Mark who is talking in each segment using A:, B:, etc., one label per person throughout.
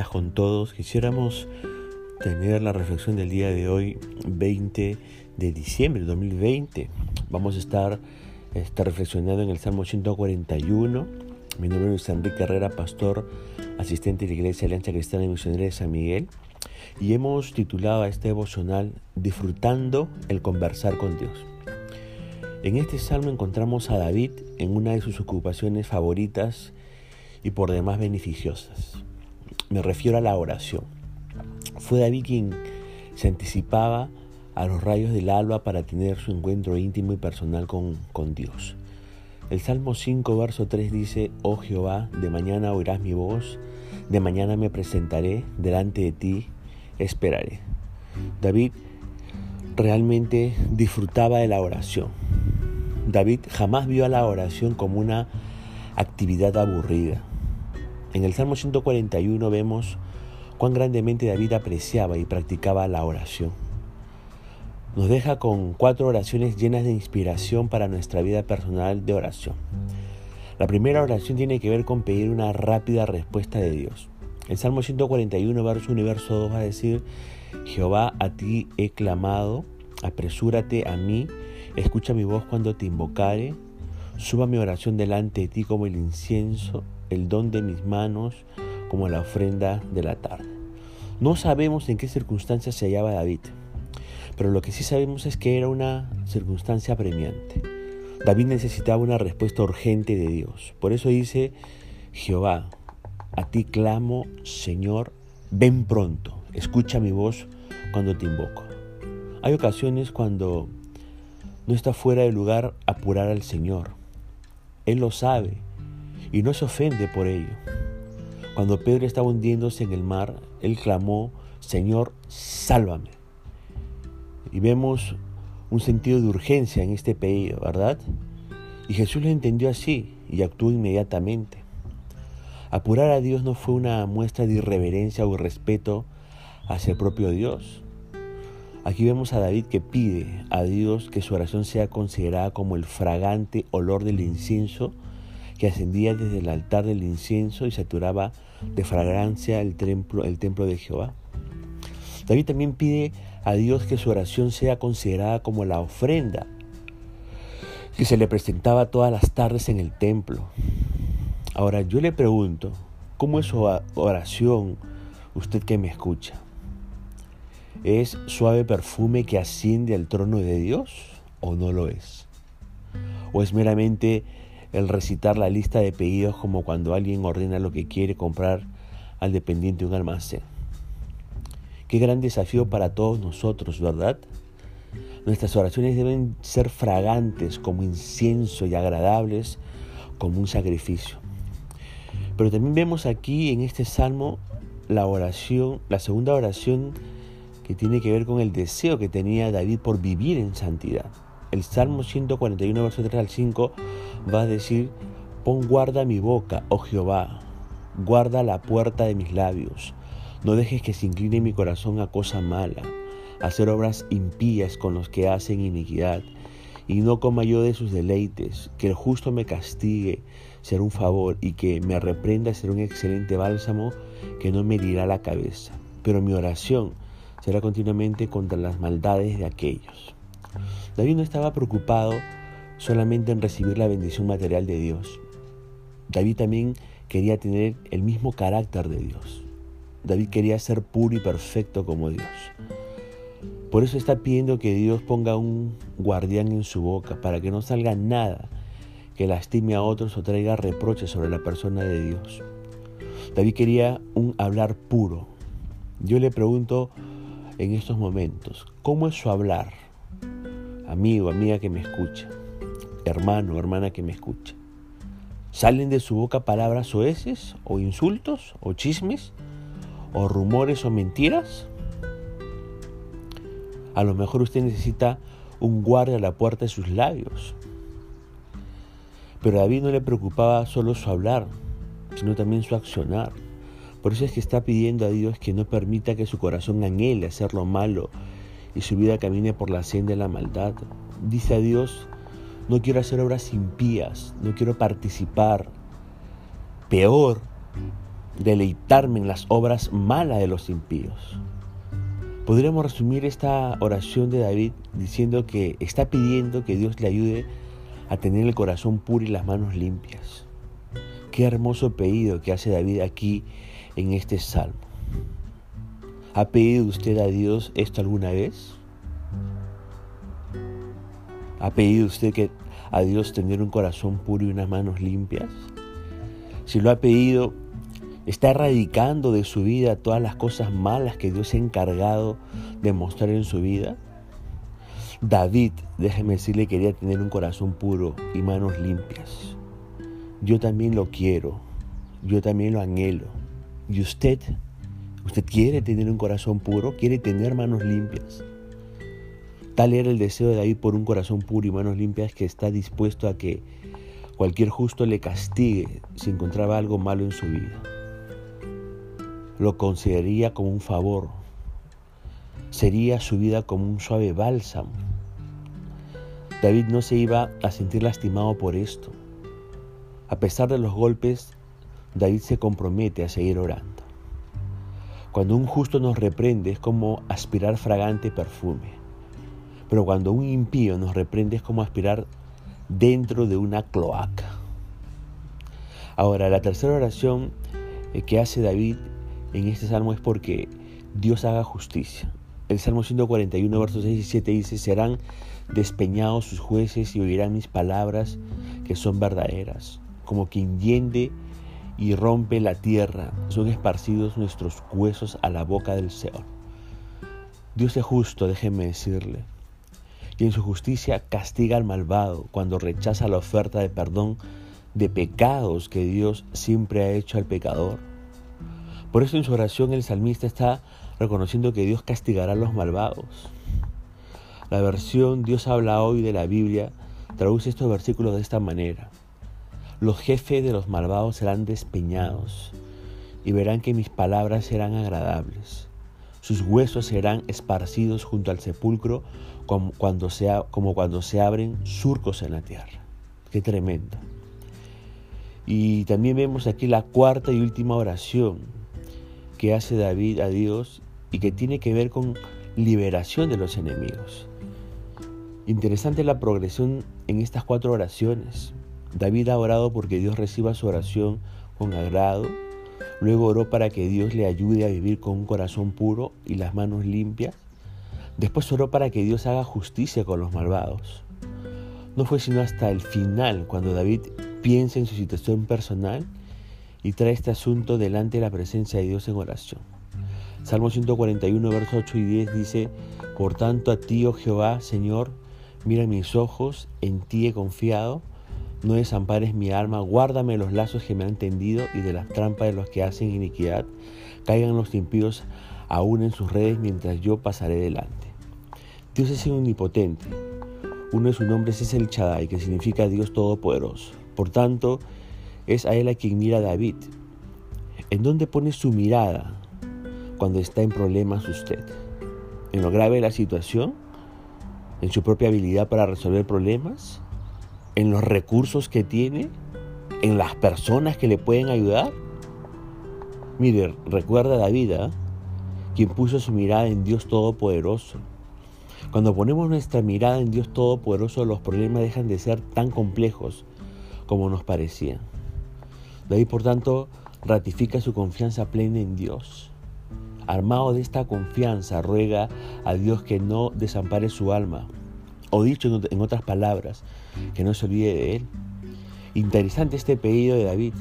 A: con todos. Quisiéramos tener la reflexión del día de hoy, 20 de diciembre de 2020. Vamos a estar, estar reflexionando en el Salmo 141. Mi nombre es Enrique Herrera, pastor, asistente de la Iglesia Alianza Cristiana y Misionera de San Miguel. Y hemos titulado a este devocional Disfrutando el conversar con Dios. En este salmo encontramos a David en una de sus ocupaciones favoritas y por demás beneficiosas. Me refiero a la oración. Fue David quien se anticipaba a los rayos del alba para tener su encuentro íntimo y personal con, Dios. El Salmo 5, verso 3 dice, Oh Jehová, de mañana oirás mi voz, de mañana me presentaré, delante de ti esperaré. David realmente disfrutaba de la oración. David jamás vio a la oración como una actividad aburrida. En el Salmo 141 vemos cuán grandemente David apreciaba y practicaba la oración. Nos deja con cuatro oraciones llenas de inspiración para nuestra vida personal de oración. La primera oración tiene que ver con pedir una rápida respuesta de Dios. El Salmo 141, verso 1 y verso 2 va a decir, Jehová, a ti he clamado, apresúrate a mí, escucha mi voz cuando te invocare, suba mi oración delante de ti como el incienso el don de mis manos como la ofrenda de la tarde. No sabemos en qué circunstancias se hallaba David, pero lo que sí sabemos es que era una circunstancia premiante. David necesitaba una respuesta urgente de Dios. Por eso dice, Jehová, a ti clamo, Señor, ven pronto, escucha mi voz cuando te invoco. Hay ocasiones cuando no está fuera de lugar apurar al Señor. Él lo sabe y no se ofende por ello. Cuando Pedro estaba hundiéndose en el mar, él clamó, Señor, sálvame. Y vemos un sentido de urgencia en este pedido, ¿verdad? Y Jesús lo entendió así y actuó inmediatamente. Apurar a Dios no fue una muestra de irreverencia o respeto hacia el propio Dios. Aquí vemos a David que pide a Dios que su oración sea considerada como el fragante olor del incienso que ascendía desde el altar del incienso y saturaba de fragancia el templo, el templo de Jehová. David también pide a Dios que su oración sea considerada como la ofrenda que se le presentaba todas las tardes en el templo. Ahora yo le pregunto, ¿cómo es su oración usted que me escucha? ¿Es suave perfume que asciende al trono de Dios o no lo es? ¿O es meramente el recitar la lista de pedidos como cuando alguien ordena lo que quiere comprar al dependiente de un almacén. Qué gran desafío para todos nosotros, ¿verdad? Nuestras oraciones deben ser fragantes como incienso y agradables como un sacrificio. Pero también vemos aquí en este salmo la oración, la segunda oración que tiene que ver con el deseo que tenía David por vivir en santidad. El Salmo 141, verso 3 al 5 va a decir, pon guarda mi boca, oh Jehová, guarda la puerta de mis labios, no dejes que se incline mi corazón a cosa mala, a hacer obras impías con los que hacen iniquidad, y no coma yo de sus deleites, que el justo me castigue, será un favor, y que me reprenda será un excelente bálsamo que no me herirá la cabeza, pero mi oración será continuamente contra las maldades de aquellos. David no estaba preocupado solamente en recibir la bendición material de Dios. David también quería tener el mismo carácter de Dios. David quería ser puro y perfecto como Dios. Por eso está pidiendo que Dios ponga un guardián en su boca para que no salga nada que lastime a otros o traiga reproches sobre la persona de Dios. David quería un hablar puro. Yo le pregunto en estos momentos, ¿cómo es su hablar? amigo, amiga que me escucha, hermano, hermana que me escucha. ¿Salen de su boca palabras soeces o insultos o chismes o rumores o mentiras? A lo mejor usted necesita un guardia a la puerta de sus labios. Pero a David no le preocupaba solo su hablar, sino también su accionar. Por eso es que está pidiendo a Dios que no permita que su corazón anhele hacer lo malo y su vida camine por la senda de la maldad. Dice a Dios, no quiero hacer obras impías, no quiero participar. Peor, deleitarme en las obras malas de los impíos. Podríamos resumir esta oración de David diciendo que está pidiendo que Dios le ayude a tener el corazón puro y las manos limpias. Qué hermoso pedido que hace David aquí en este salmo. ¿Ha pedido usted a Dios esto alguna vez? ¿Ha pedido usted que a Dios tener un corazón puro y unas manos limpias? Si lo ha pedido, está erradicando de su vida todas las cosas malas que Dios se ha encargado de mostrar en su vida? David, déjeme decirle, quería tener un corazón puro y manos limpias. Yo también lo quiero, yo también lo anhelo. ¿Y usted? ¿Usted quiere tener un corazón puro? ¿Quiere tener manos limpias? Tal era el deseo de David por un corazón puro y manos limpias que está dispuesto a que cualquier justo le castigue si encontraba algo malo en su vida lo consideraría como un favor. Sería su vida como un suave bálsamo. David no se iba a sentir lastimado por esto. A pesar de los golpes, David se compromete a seguir orando. Cuando un justo nos reprende es como aspirar fragante perfume. Pero cuando un impío nos reprende es como aspirar dentro de una cloaca. Ahora, la tercera oración eh, que hace David en este salmo es porque Dios haga justicia. El Salmo 141, versos 6 y 7 dice, serán despeñados sus jueces y oirán mis palabras que son verdaderas. Como quien hiende y rompe la tierra, son esparcidos nuestros huesos a la boca del Señor. Dios es justo, déjeme decirle, y en su justicia castiga al malvado cuando rechaza la oferta de perdón de pecados que Dios siempre ha hecho al pecador. Por eso en su oración el salmista está reconociendo que Dios castigará a los malvados. La versión Dios habla hoy de la Biblia traduce estos versículos de esta manera. Los jefes de los malvados serán despeñados y verán que mis palabras serán agradables. Sus huesos serán esparcidos junto al sepulcro como cuando se, abren surcos en la tierra. Qué tremendo. Y también vemos aquí la cuarta y última oración que hace David a Dios y que tiene que ver con liberación de los enemigos. Interesante la progresión en estas cuatro oraciones. David ha orado porque Dios reciba su oración con agrado. Luego oró para que Dios le ayude a vivir con un corazón puro y las manos limpias. Después oró para que Dios haga justicia con los malvados. No fue sino hasta el final cuando David piensa en su situación personal y trae este asunto delante de la presencia de Dios en oración. Salmo 141, versos 8 y 10 dice, Por tanto a ti, oh Jehová, Señor, mira mis ojos, en ti he confiado, no desampares mi alma, guárdame los lazos que me han tendido y de las trampas de los que hacen iniquidad, caigan los impíos aún en sus redes mientras yo pasaré delante. Dios es omnipotente. Uno de sus nombres es el Chadai, que significa Dios Todopoderoso. Por tanto, es a él a quien mira David. ¿En dónde pone su mirada cuando está en problemas usted? ¿En lo grave de la situación? ¿En su propia habilidad para resolver problemas? ¿En los recursos que tiene? ¿En las personas que le pueden ayudar? Mire, recuerda David, ¿ah? quien puso su mirada en Dios Todopoderoso. Cuando ponemos nuestra mirada en Dios Todopoderoso, los problemas dejan de ser tan complejos como nos parecían. David, por tanto, ratifica su confianza plena en Dios. Armado de esta confianza, ruega a Dios que no desampare su alma, o dicho en otras palabras, que no se olvide de Él. Interesante este pedido de David.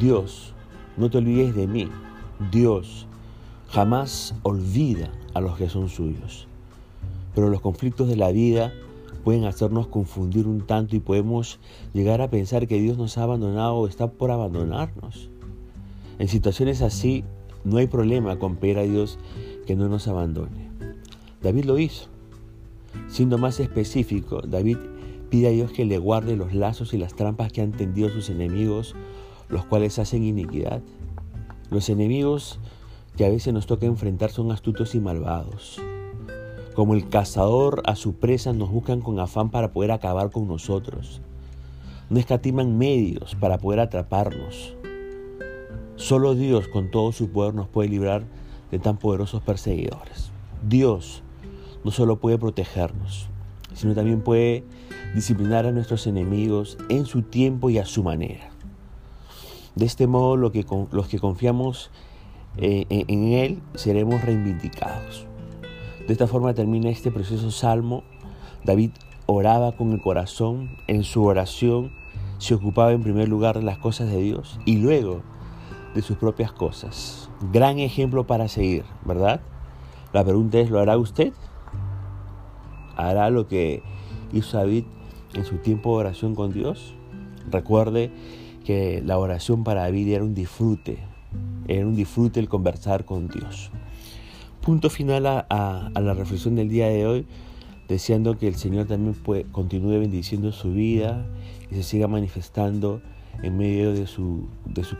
A: Dios, no te olvides de mí. Dios jamás olvida a los que son suyos. Pero los conflictos de la vida pueden hacernos confundir un tanto y podemos llegar a pensar que Dios nos ha abandonado o está por abandonarnos. En situaciones así no hay problema con pedir a Dios que no nos abandone. David lo hizo. Siendo más específico, David pide a Dios que le guarde los lazos y las trampas que han tendido sus enemigos, los cuales hacen iniquidad. Los enemigos que a veces nos toca enfrentar son astutos y malvados. Como el cazador a su presa nos buscan con afán para poder acabar con nosotros. No escatiman medios para poder atraparnos. Solo Dios con todo su poder nos puede librar de tan poderosos perseguidores. Dios no solo puede protegernos, sino también puede disciplinar a nuestros enemigos en su tiempo y a su manera. De este modo, los que confiamos eh, en Él seremos reivindicados. De esta forma termina este precioso salmo. David oraba con el corazón, en su oración se ocupaba en primer lugar de las cosas de Dios y luego de sus propias cosas. Gran ejemplo para seguir, ¿verdad? La pregunta es, ¿lo hará usted? ¿Hará lo que hizo David en su tiempo de oración con Dios? Recuerde que la oración para David era un disfrute, era un disfrute el conversar con Dios. Punto final a, la reflexión del día de hoy, deseando que el Señor también continúe bendiciendo su vida y se siga manifestando en medio de su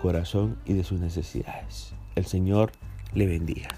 A: corazón y de sus necesidades. El Señor le bendiga.